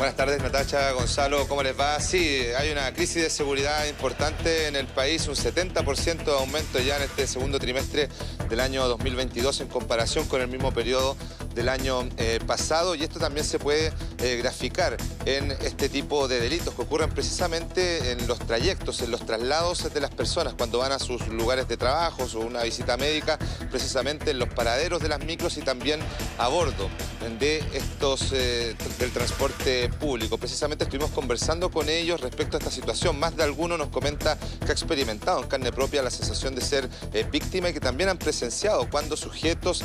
Buenas tardes, Natacha, Gonzalo, ¿cómo les va? Sí, hay una crisis de seguridad importante en el país, un 70% de aumento ya en este segundo trimestre del año 2022 en comparación con el mismo periodo del año eh, pasado y esto también se puede eh, graficar en este tipo de delitos que ocurren precisamente en los trayectos, en los traslados de las personas cuando van a sus lugares de trabajo o una visita médica, precisamente en los paraderos de las micros y también a bordo de estos eh, del transporte público. Precisamente estuvimos conversando con ellos respecto a esta situación. Más de alguno nos comenta que ha experimentado en carne propia la sensación de ser víctima y que también han presenciado cuando sujetos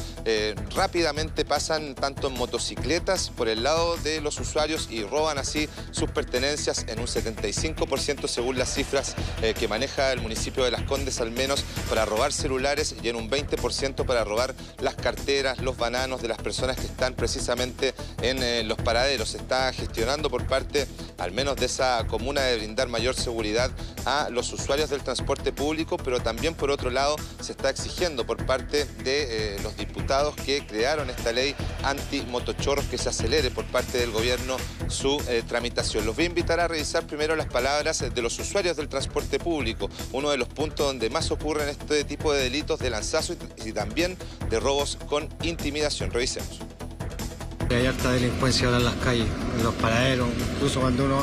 rápidamente pasan tanto en motocicletas por el lado de los usuarios y roban así sus pertenencias en un 75% según las cifras eh, que maneja el municipio de Las Condes al menos para robar celulares y en un 20% para robar las carteras, los bananos de las personas que están precisamente en eh, los paraderos. Se está gestionando por parte al menos de esa comuna de brindar mayor seguridad a los usuarios del transporte público, pero también por otro lado se está exigiendo por parte de eh, los diputados que crearon esta ley anti-motochorros que se acelere por parte del gobierno su eh, tramitación. Los voy a invitar a revisar primero las palabras de los usuarios del transporte público, uno de los puntos donde más ocurren este tipo de delitos de lanzazo y, también de robos con intimidación. Revisemos. Hay alta delincuencia ahora en las calles, en los paraderos, incluso cuando uno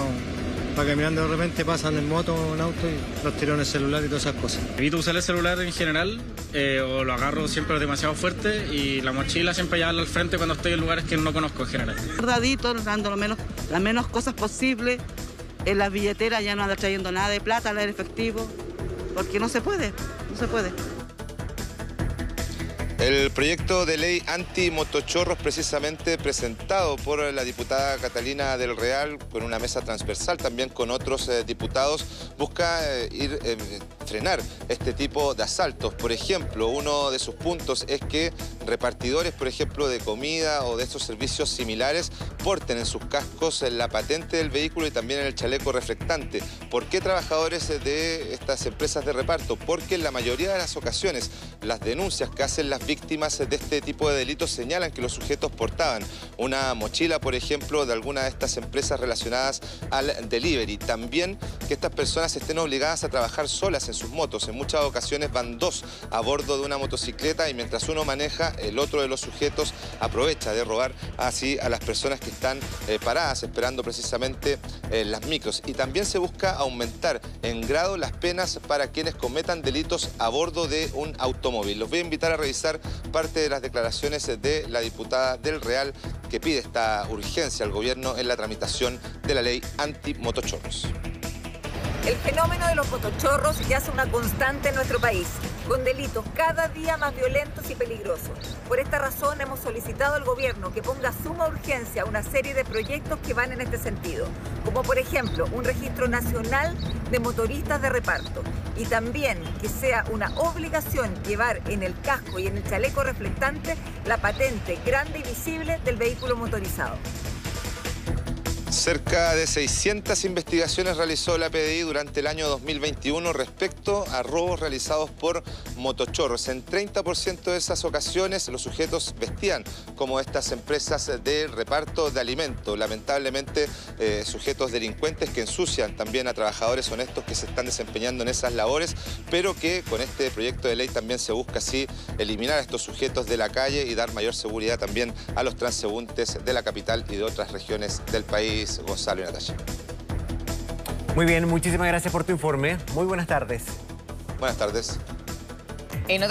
va caminando de repente pasan en moto o en auto y los tiran el celular y todas esas cosas. Evito usar el celular en general eh, o lo agarro siempre demasiado fuerte y la mochila siempre llevarla al frente cuando estoy en lugares que no conozco en general. Verdadito, dando lo menos, las menos cosas posibles. En las billeteras ya no anda trayendo nada de plata, nada de efectivo, porque no se puede, no se puede. El proyecto de ley anti-motochorros precisamente presentado por la diputada Catalina del Real con una mesa transversal también con otros eh, diputados busca eh, ir eh, frenar este tipo de asaltos. Por ejemplo, uno de sus puntos es que repartidores, por ejemplo, de comida o de estos servicios similares porten en sus cascos la patente del vehículo y también en el chaleco reflectante. ¿Por qué trabajadores de estas empresas de reparto? Porque en la mayoría de las ocasiones las denuncias que hacen las víctimas de este tipo de delitos señalan que los sujetos portaban una mochila, por ejemplo, de alguna de estas empresas relacionadas al delivery. También que estas personas estén obligadas a trabajar solas en sus motos. En muchas ocasiones van dos a bordo de una motocicleta y mientras uno maneja, el otro de los sujetos aprovecha de robar así a las personas que están eh, paradas esperando precisamente eh, las micros. Y también se busca aumentar en grado las penas para quienes cometan delitos a bordo de un automóvil. Los voy a invitar a revisar parte de las declaraciones de la diputada del Real que pide esta urgencia al gobierno en la tramitación de la ley anti-motochorros. El fenómeno de los motochorros ya es una constante en nuestro país, con delitos cada día más violentos y peligrosos. Por esta razón hemos solicitado al gobierno que ponga suma urgencia una serie de proyectos que van en este sentido, como por ejemplo un registro nacional de motoristas de reparto y también que sea una obligación llevar en el casco y en el chaleco reflectante la patente grande y visible del vehículo motorizado. Cerca de 600 investigaciones realizó la PDI durante el año 2021 respecto a robos realizados por motochorros. En 30% de esas ocasiones los sujetos vestían como estas empresas de reparto de alimentos. Lamentablemente eh, sujetos delincuentes que ensucian también a trabajadores honestos que se están desempeñando en esas labores, pero que con este proyecto de ley también se busca así eliminar a estos sujetos de la calle y dar mayor seguridad también a los transeúntes de la capital y de otras regiones del país. Gonzalo y Natalia. Muy bien, muchísimas gracias por tu informe. Muy buenas tardes. Buenas tardes.